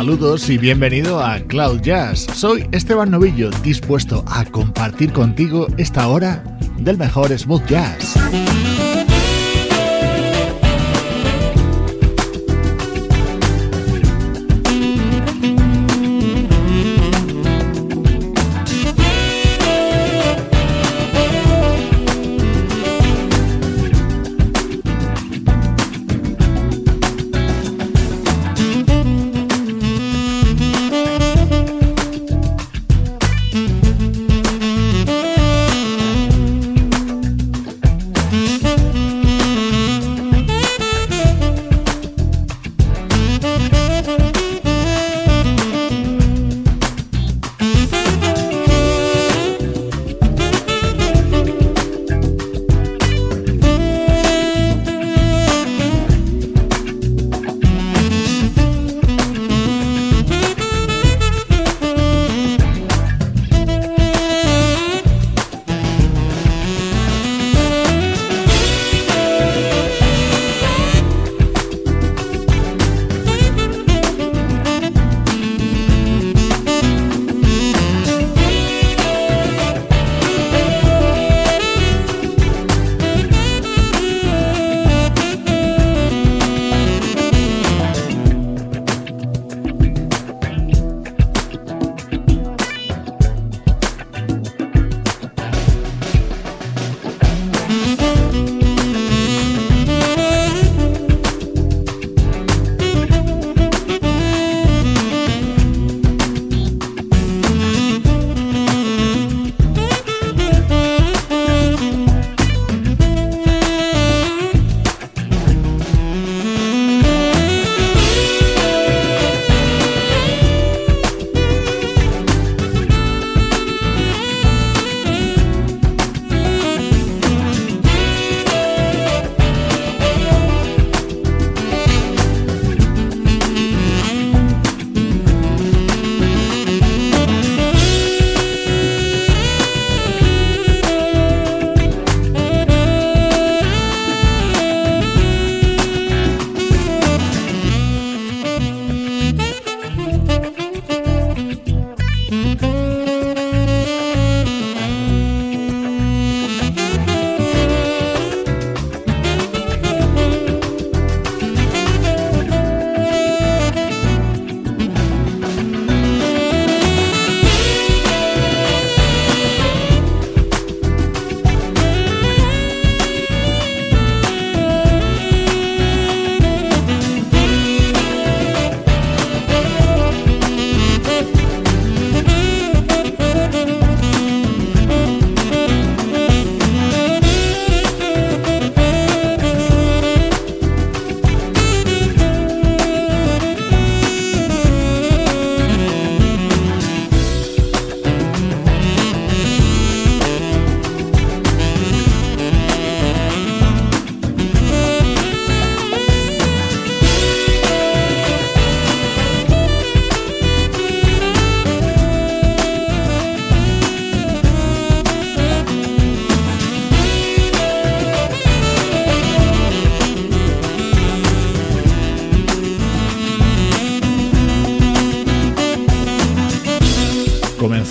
Saludos y bienvenido a Cloud Jazz. Soy Esteban Novillo, dispuesto a compartir contigo esta hora del mejor smooth jazz.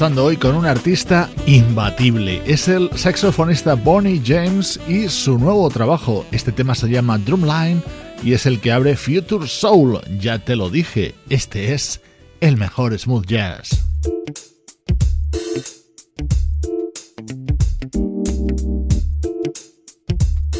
Hoy con un artista imbatible. Es el saxofonista Bonnie James y su nuevo trabajo. Este tema se llama Drumline y es el que abre Future Soul. Ya te lo dije, este es el mejor smooth jazz.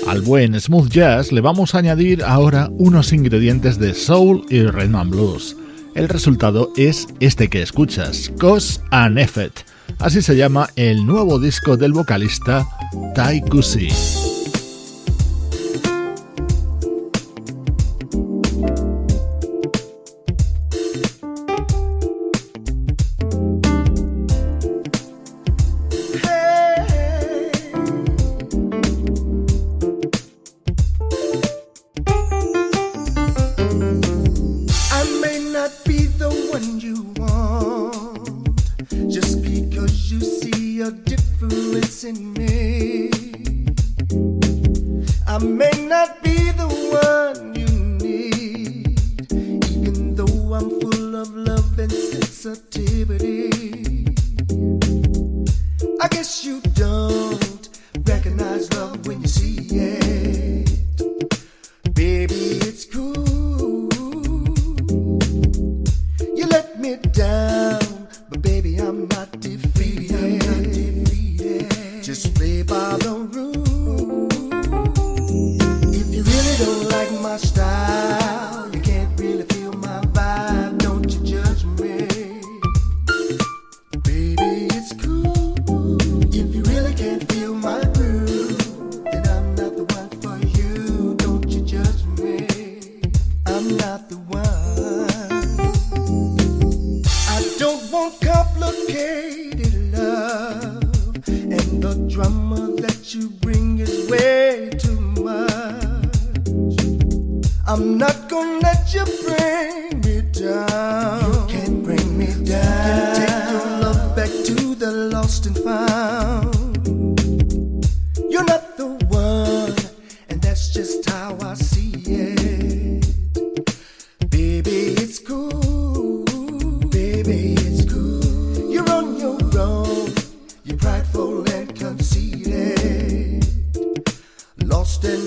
Al buen smooth jazz le vamos a añadir ahora unos ingredientes de soul y rhythm blues. El resultado es este que escuchas, Cause and Effect. Así se llama el nuevo disco del vocalista Tai Kusi.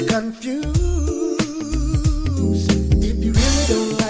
confused. If you really don't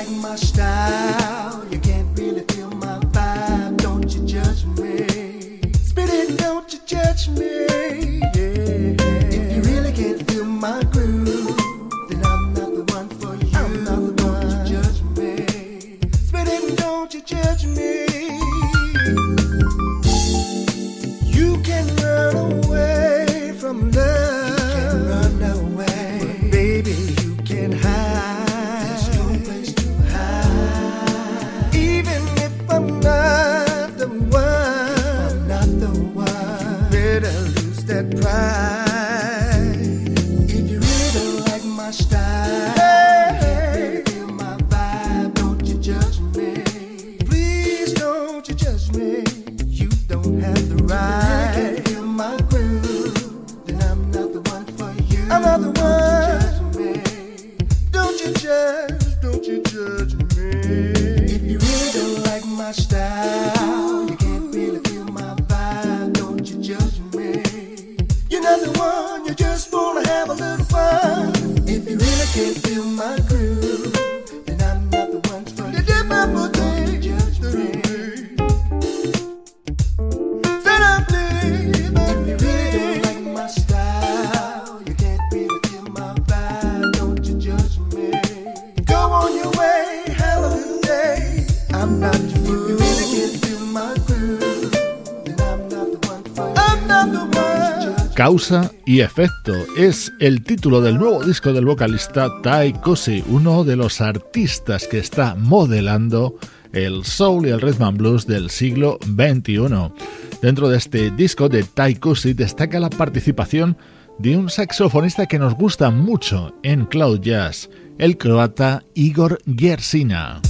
Causa y efecto es el título del nuevo disco del vocalista Tai Kosi, uno de los artistas que está modelando el soul y el rhythm and blues del siglo XXI. Dentro de este disco de Tai Kosi destaca la participación de un saxofonista que nos gusta mucho en Cloud Jazz, el croata Igor Gersina.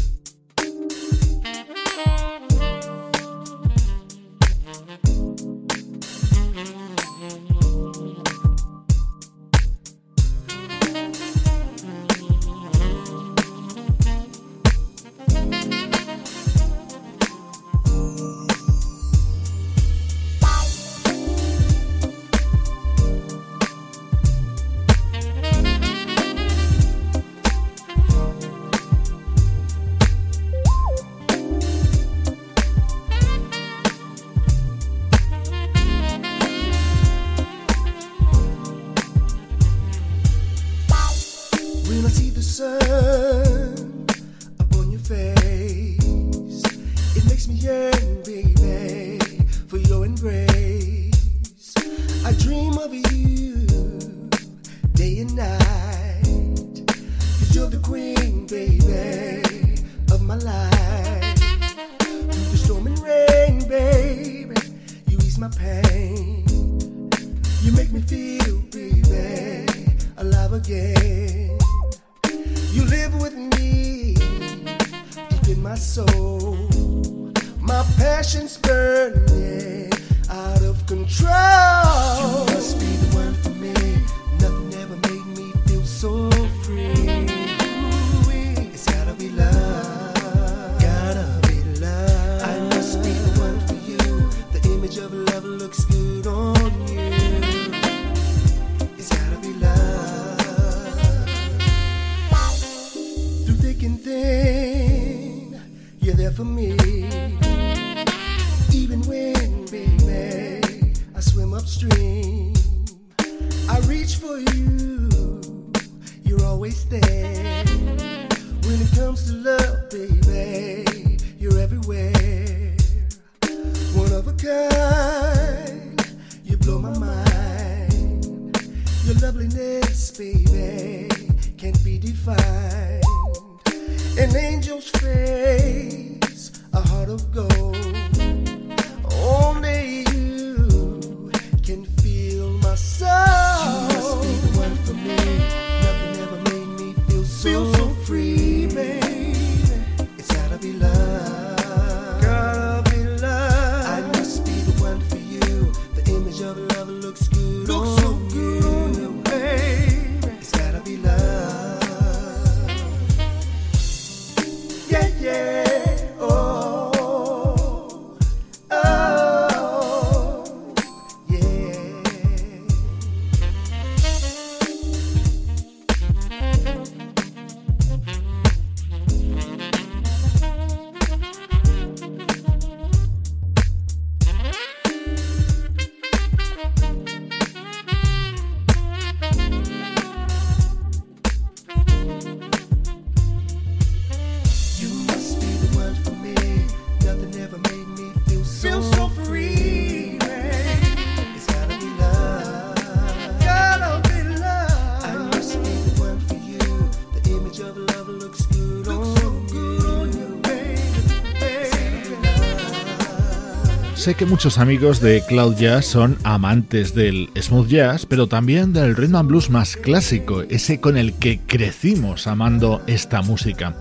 Sé que muchos amigos de Cloud Jazz son amantes del smooth jazz, pero también del rhythm and blues más clásico, ese con el que crecimos amando esta música.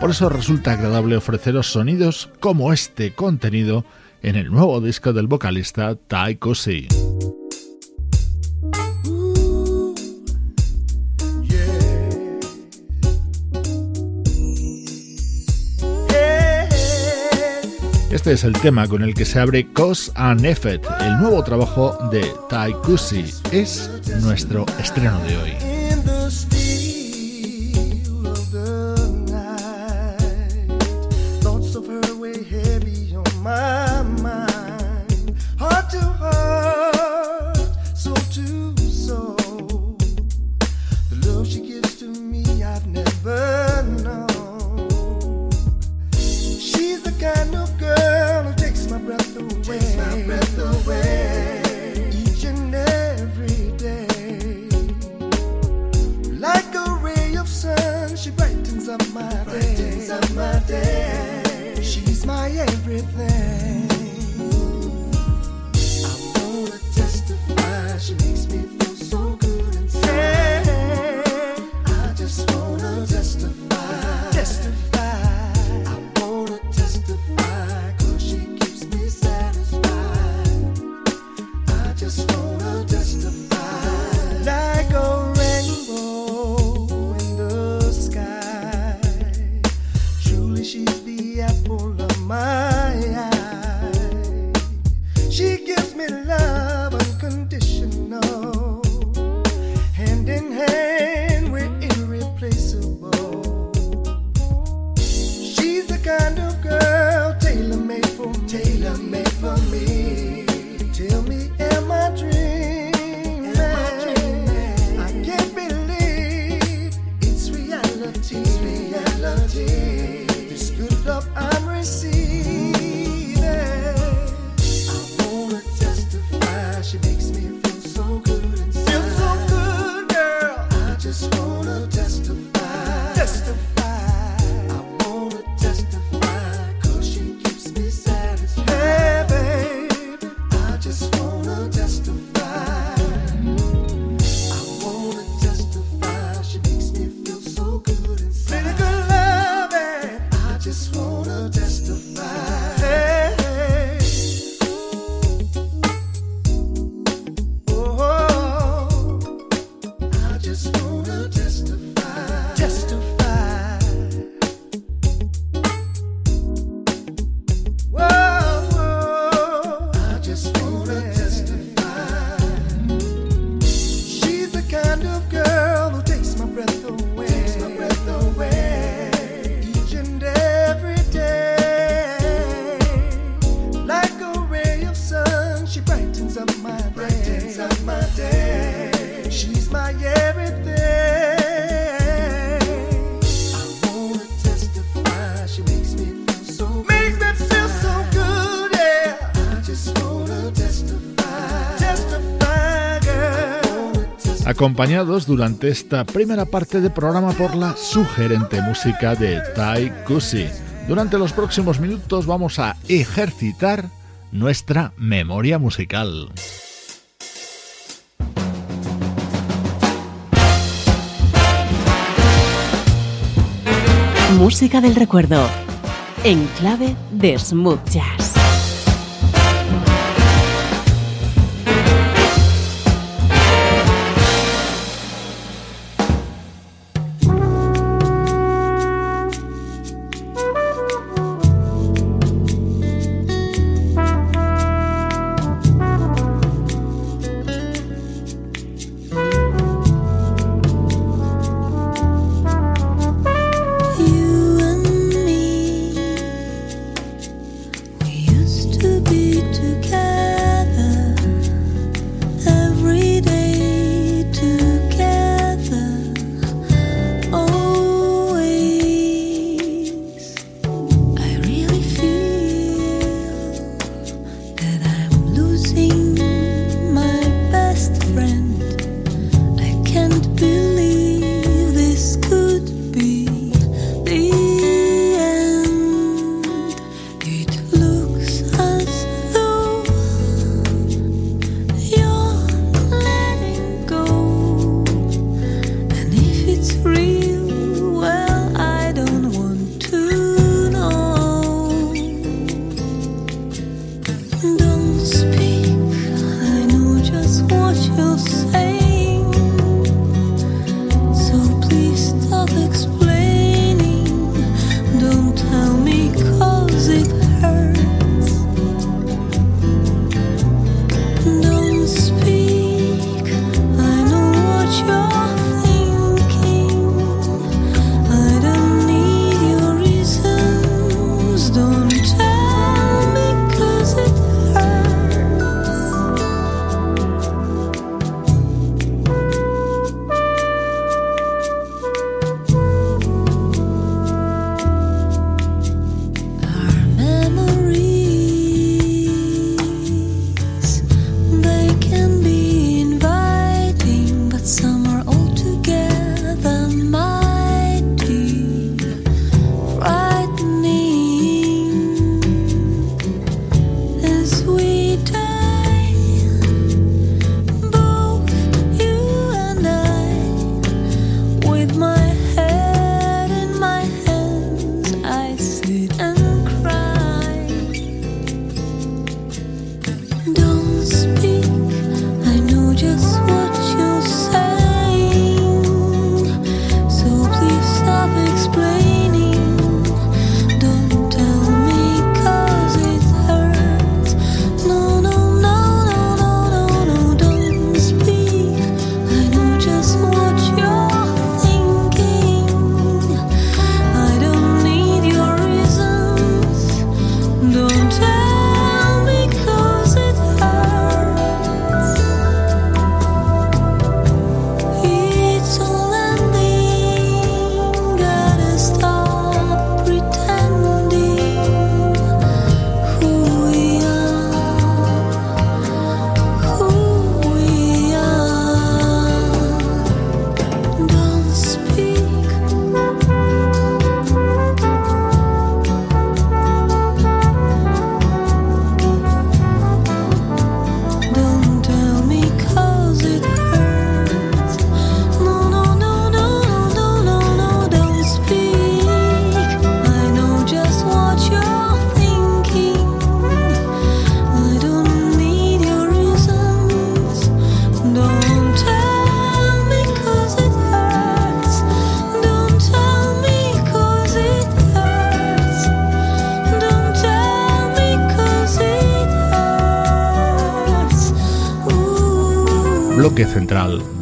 Por eso resulta agradable ofreceros sonidos como este contenido en el nuevo disco del vocalista Ty Cosi. Este es el tema con el que se abre Cause and Effect, el nuevo trabajo de Kusi. Es nuestro estreno de hoy. Acompañados durante esta primera parte de programa por la sugerente música de Tai Kusi. Durante los próximos minutos vamos a ejercitar nuestra memoria musical. Música del recuerdo en clave de smooth jazz.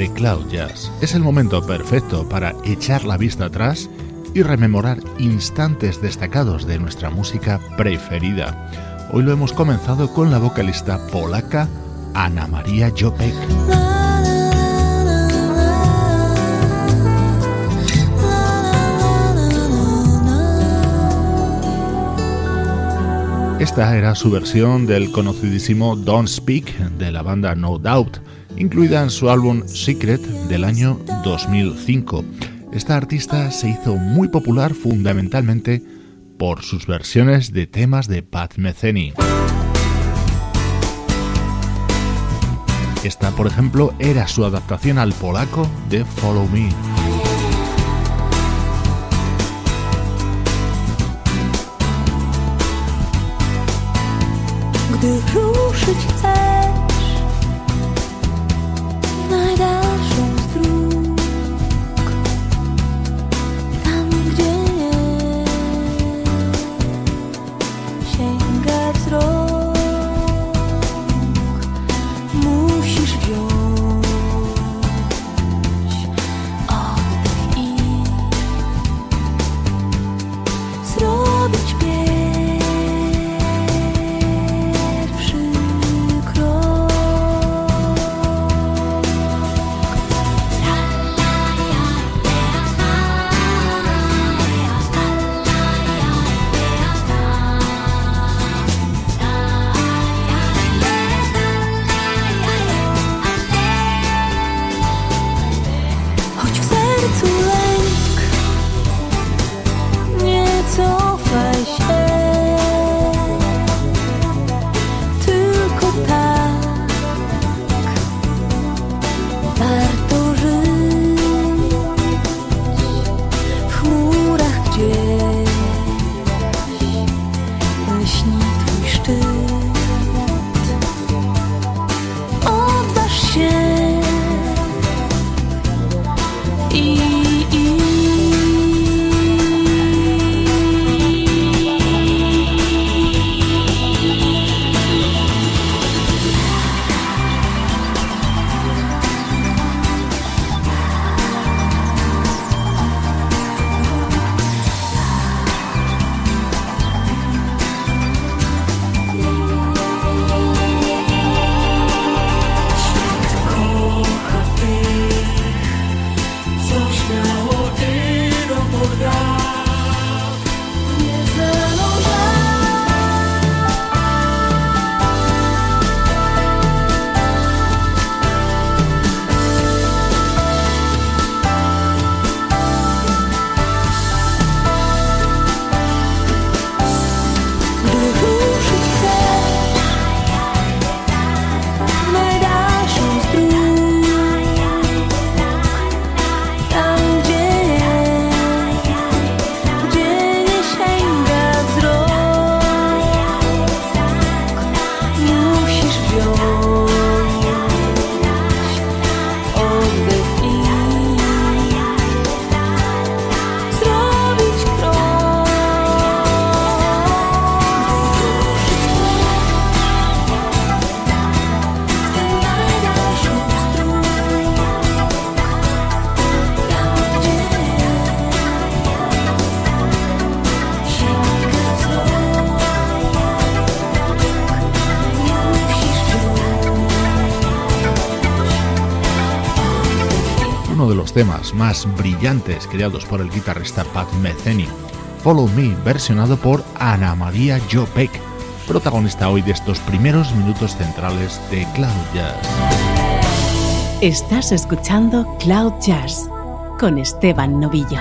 Cloud Jazz. Es el momento perfecto para echar la vista atrás y rememorar instantes destacados de nuestra música preferida. Hoy lo hemos comenzado con la vocalista polaca Ana María Jopek. Esta era su versión del conocidísimo Don't Speak de la banda No Doubt incluida en su álbum Secret del año 2005. Esta artista se hizo muy popular fundamentalmente por sus versiones de temas de Pat Metheny. Esta, por ejemplo, era su adaptación al polaco de Follow Me. Brillantes creados por el guitarrista Pat Metheny. Follow Me, versionado por Ana María Jopek, protagonista hoy de estos primeros minutos centrales de Cloud Jazz. Estás escuchando Cloud Jazz con Esteban Novillo.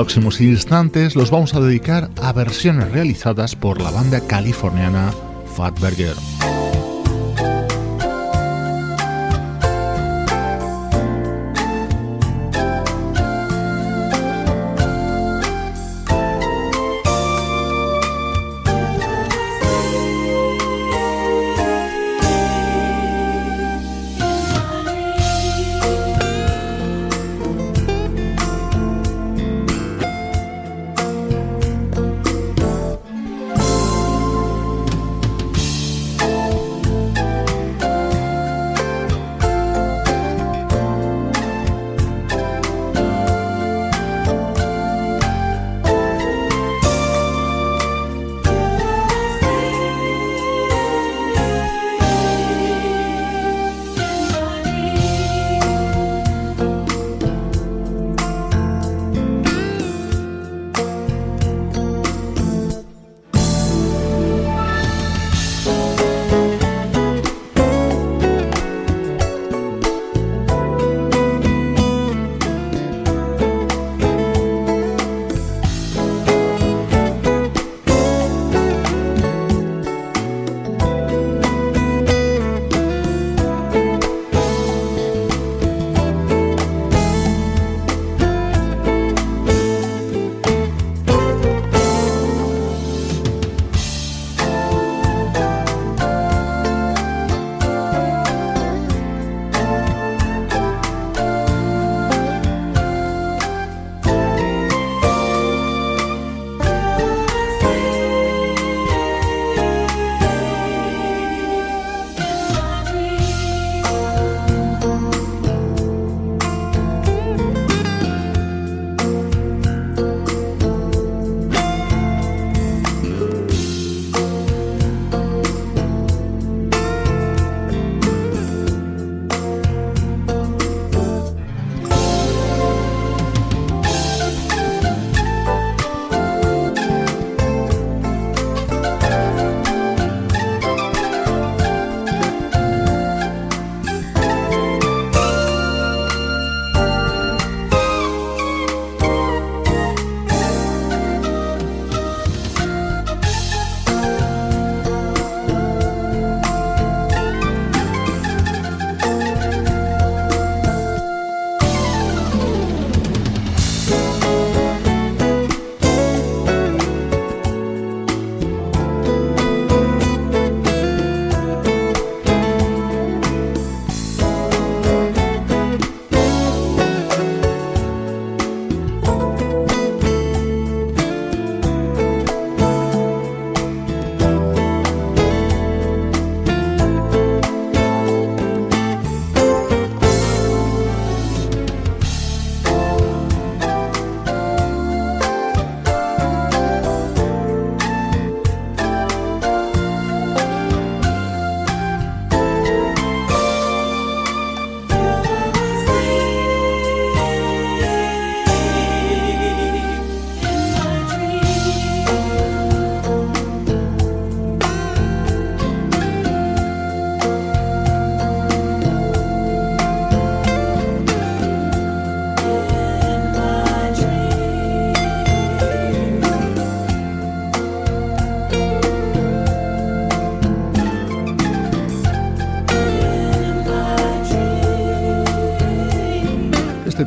Próximos instantes los vamos a dedicar a versiones realizadas por la banda californiana Fatburger.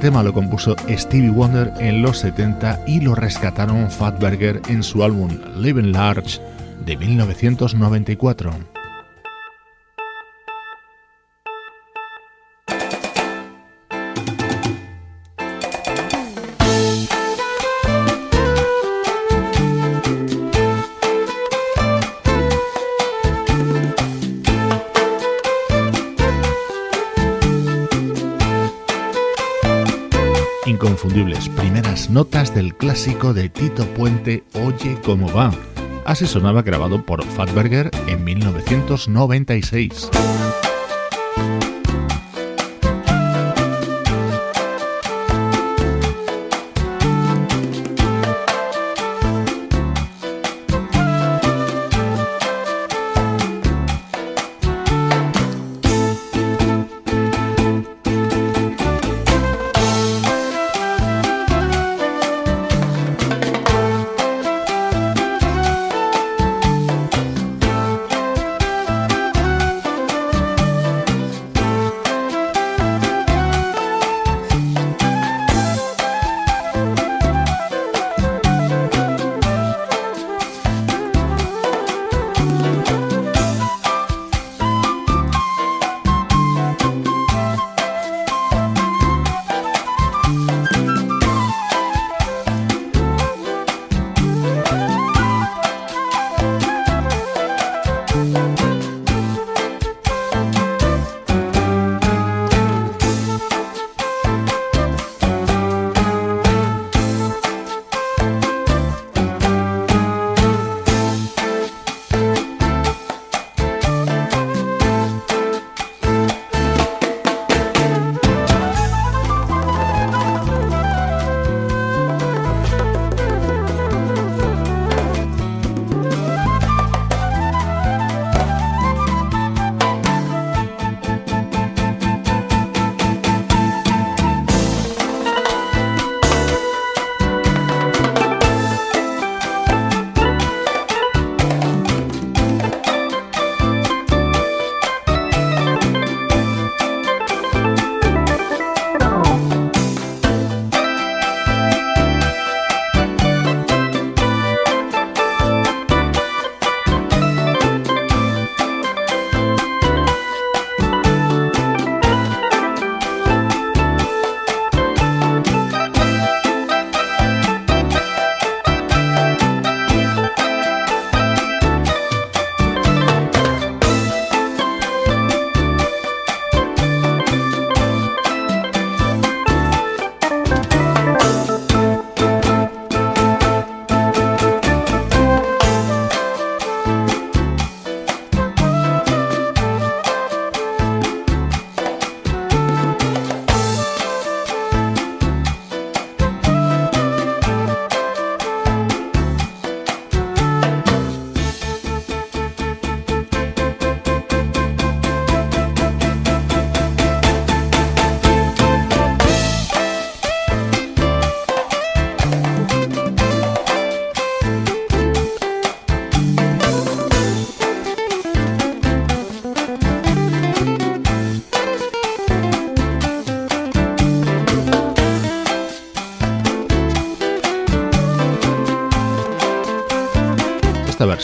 Tema lo compuso Stevie Wonder en los 70 y lo rescataron Fatberger en su álbum Living Large de 1994. Primeras notas del clásico de Tito Puente Oye cómo va. Así sonaba grabado por Fatberger en 1996.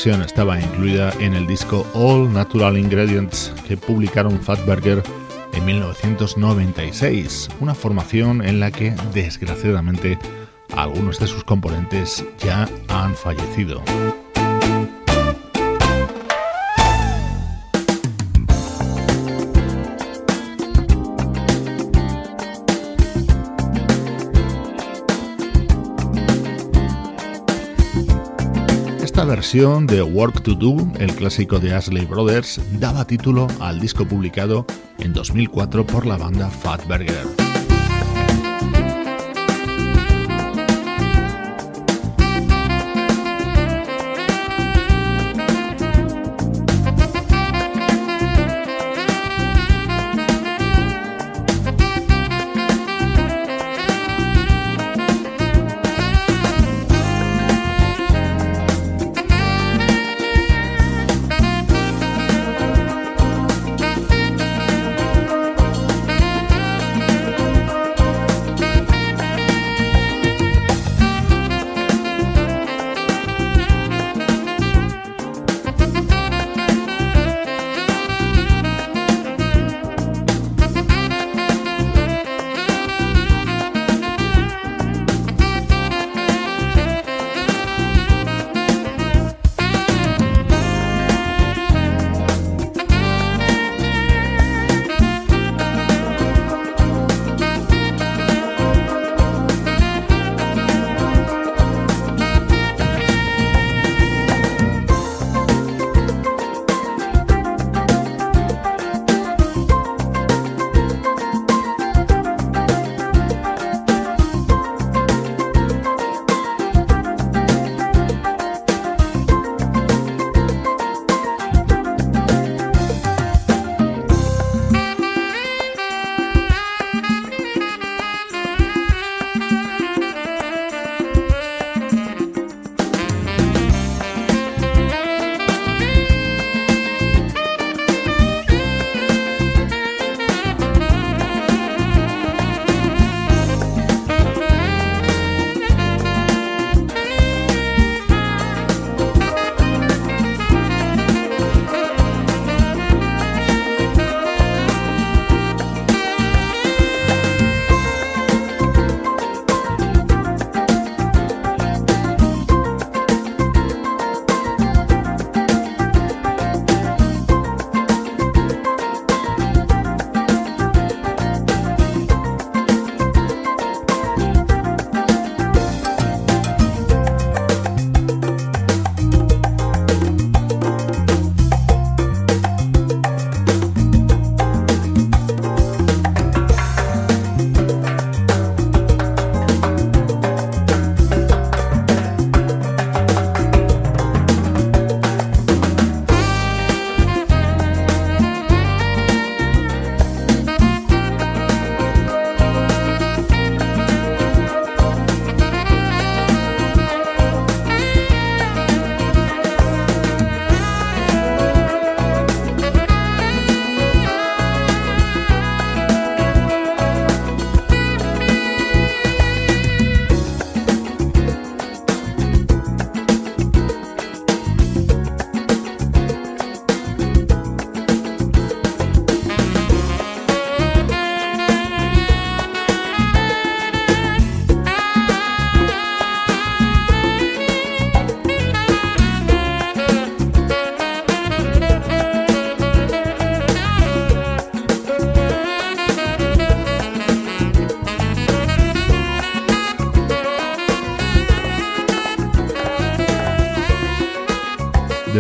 Estaba incluida en el disco All Natural Ingredients que publicaron Fatberger en 1996, una formación en la que desgraciadamente algunos de sus componentes ya han fallecido. Versión de Work to Do, el clásico de Ashley Brothers, daba título al disco publicado en 2004 por la banda Fatburger.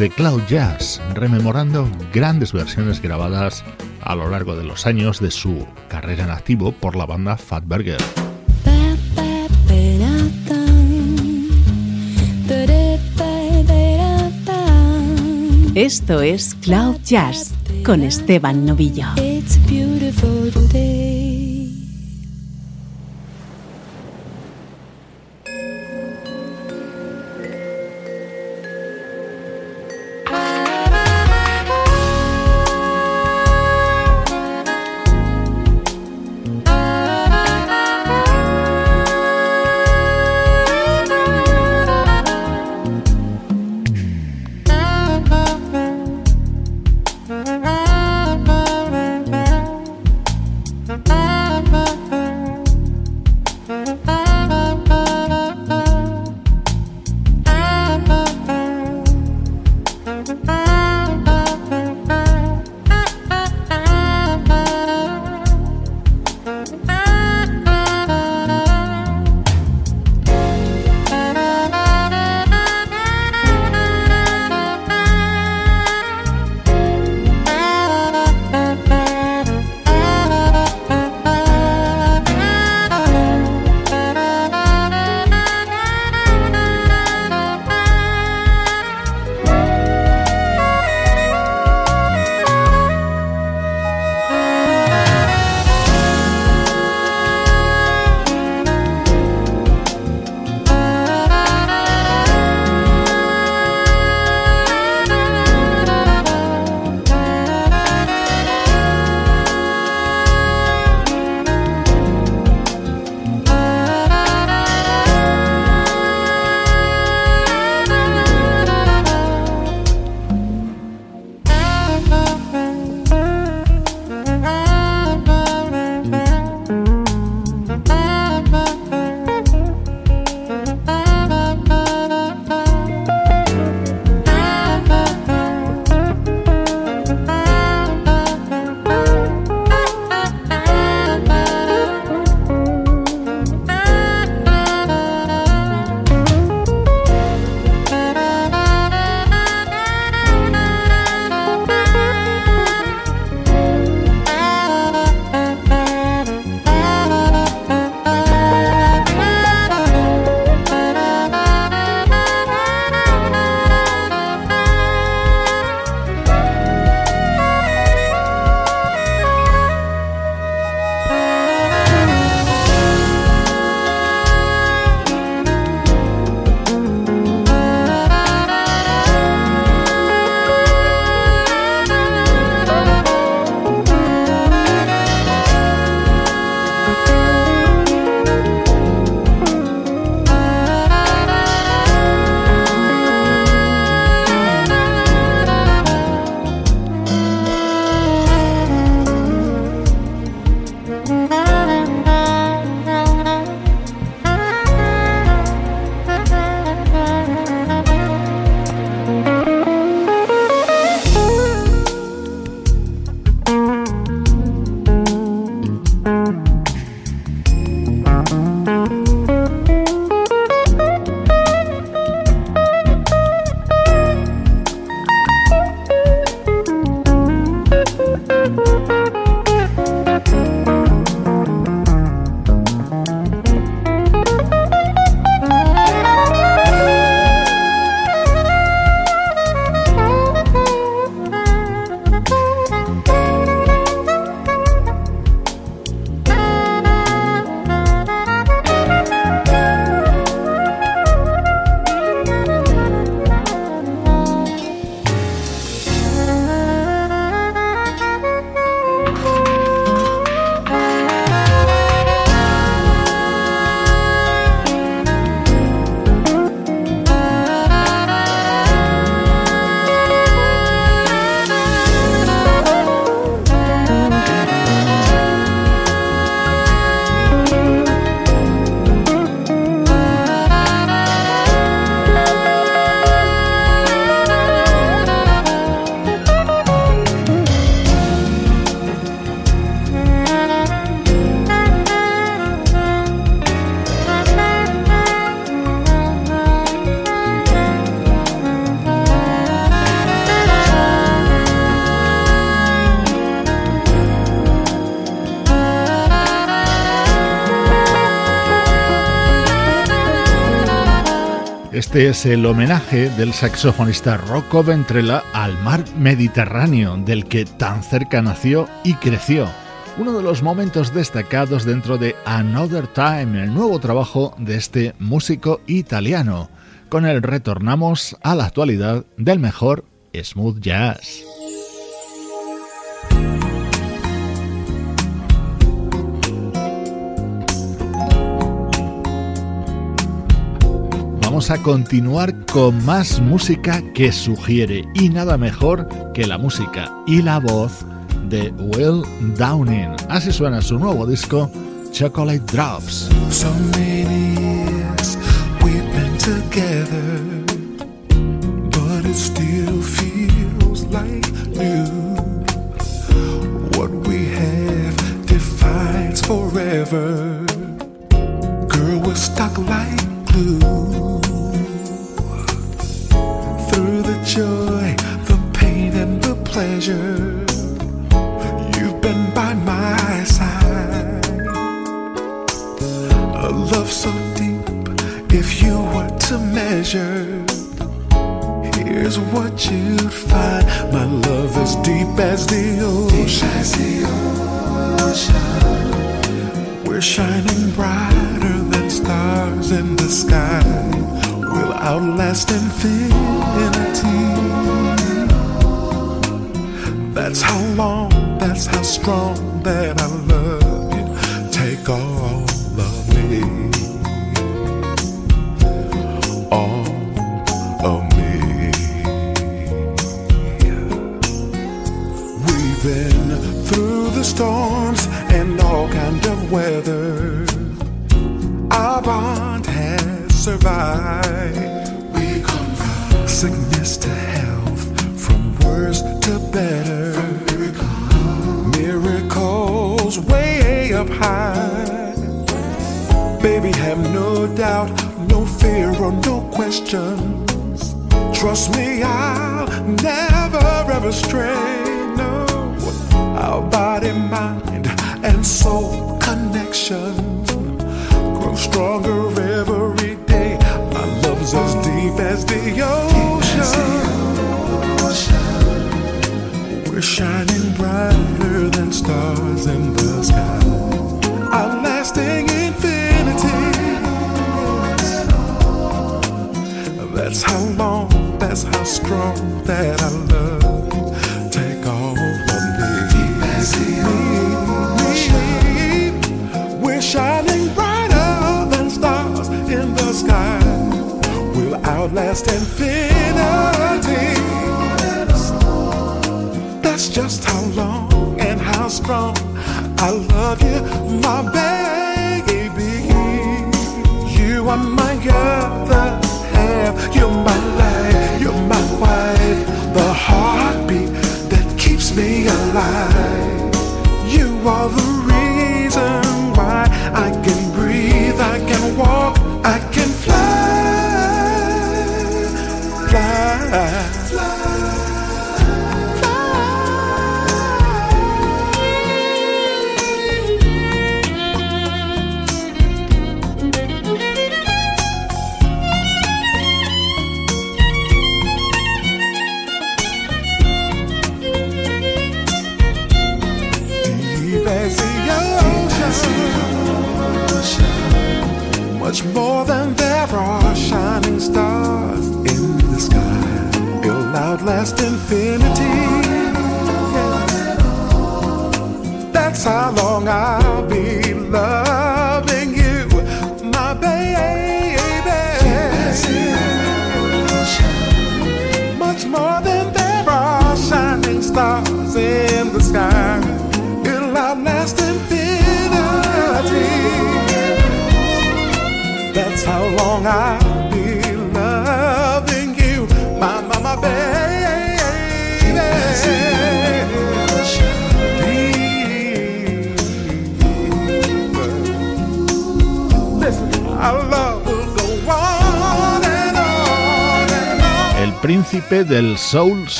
Desde Cloud Jazz, rememorando grandes versiones grabadas a lo largo de los años de su carrera en activo por la banda Fatburger. Esto es Cloud Jazz con Esteban Novillo. Este es el homenaje del saxofonista Rocco Ventrella al mar Mediterráneo, del que tan cerca nació y creció. Uno de los momentos destacados dentro de Another Time, el nuevo trabajo de este músico italiano. Con él retornamos a la actualidad del mejor smooth jazz. Vamos a continuar con más música que sugiere y nada mejor que la música y la voz de Will Downing. Así suena su nuevo disco Chocolate Drops. So many years we've been together, but it still feels like new. What we have defines forever. Girl, we're stuck like glue. Joy, the pain, and the pleasure. You've been by my side. A love so deep, if you were to measure, here's what you'd find. My love is deep as the ocean. As the ocean. We're shining brighter than stars in the sky will outlast infinity. That's how long, that's how strong that I love you. Take all questions. Trust me, I'll never ever stray. No, our body, mind, and soul connection grow stronger every day. My love's as deep as the ocean. We're shining brighter than stars in the sky. Our lasting That's how long, that's how strong that I love. you. Take all of me. We're shining brighter than stars in the sky. We'll outlast infinity. That's just how long and how strong I love you, my baby. You are my other of the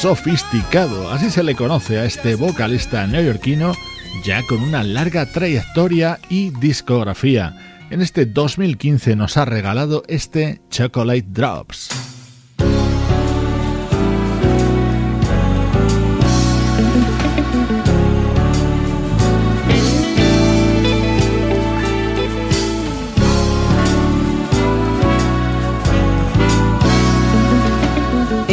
sofisticado, así se le conoce a este vocalista neoyorquino ya con una larga trayectoria y discografía. en este 2015 nos ha regalado este Chocolate Drops.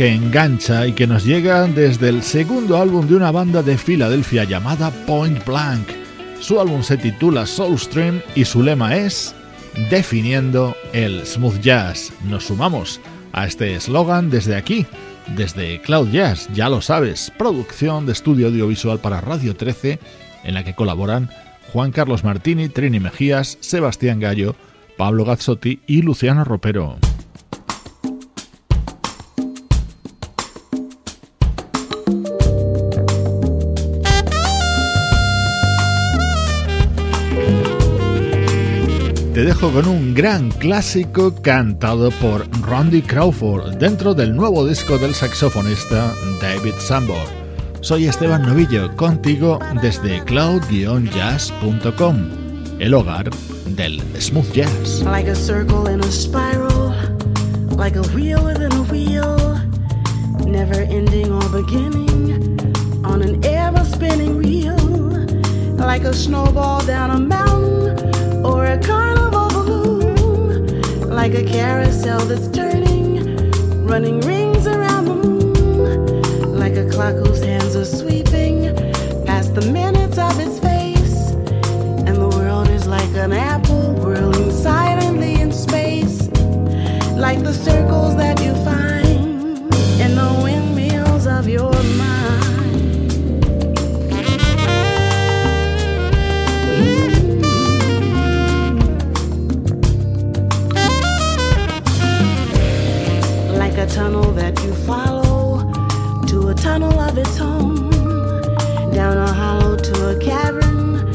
Que engancha y que nos llega desde el segundo álbum de una banda de Filadelfia llamada Point Blank. Su álbum se titula Soulstream y su lema es Definiendo el smooth jazz. Nos sumamos a este eslogan desde aquí, desde Cloud Jazz, ya lo sabes, producción de estudio audiovisual para Radio 13, en la que colaboran Juan Carlos Martini, Trini Mejías, Sebastián Gallo, Pablo Gazzotti y Luciano Ropero. Te dejo con un gran clásico cantado por Randy Crawford dentro del nuevo disco del saxofonista David Sambor. Soy Esteban Novillo, contigo desde cloud-jazz.com, el hogar del smooth jazz. Like a circle in a spiral, like a wheel within a wheel, never ending or beginning on an ever spinning wheel, like a snowball down a mountain or a carnival like a carousel that's turning, running rings around the moon, like a clock whose hands are sweeping tunnel that you follow to a tunnel of its own, down a hollow to a cavern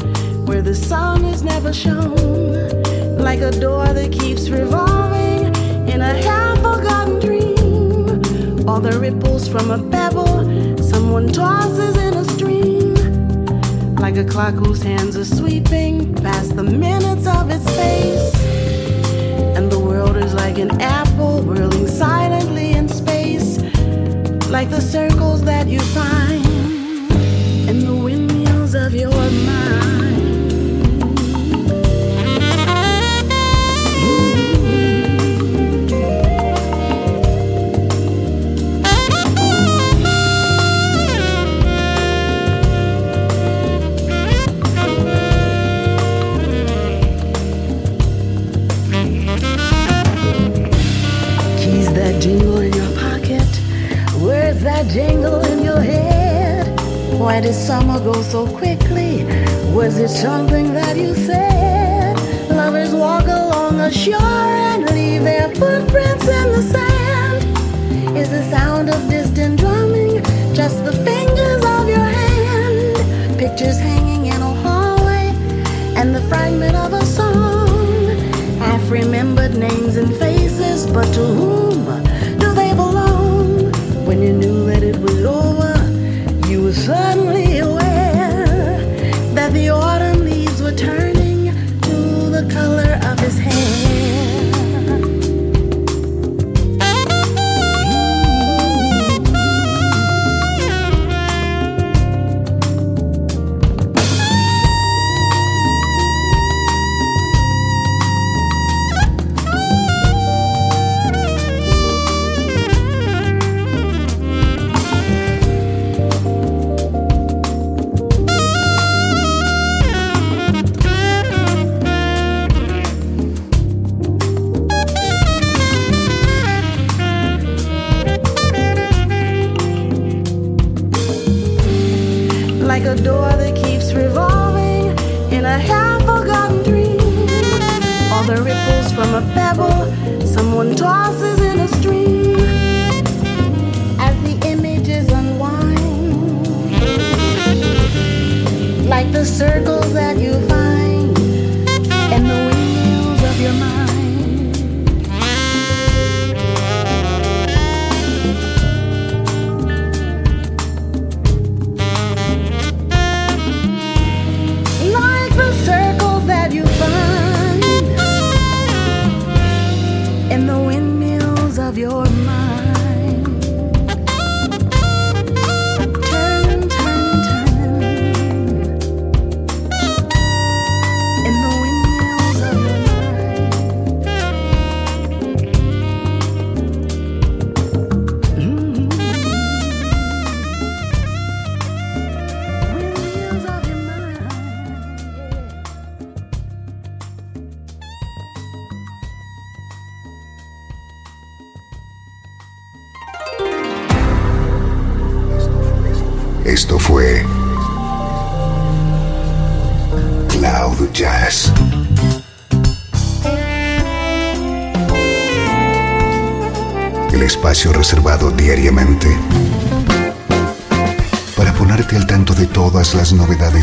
where the sun is never shown, like a door that keeps revolving in a half forgotten dream, or the ripples from a pebble someone tosses in a stream, like a clock whose hands are sweeping past the minutes of its face. And the world is like an apple whirling like the circles that you find in the windmills of your mind. Why did summer go so quickly? Was it something that you said? Lovers walk along a shore and leave their footprints in the sand. Is the sound of distant drumming just the fingers of your hand? Pictures hanging in a hallway and the fragment of a song. Half remembered names and faces, but to whom keeps revolving in a half forgotten dream. All the ripples from a pebble someone tosses in a stream. As the images unwind, like the circles that you.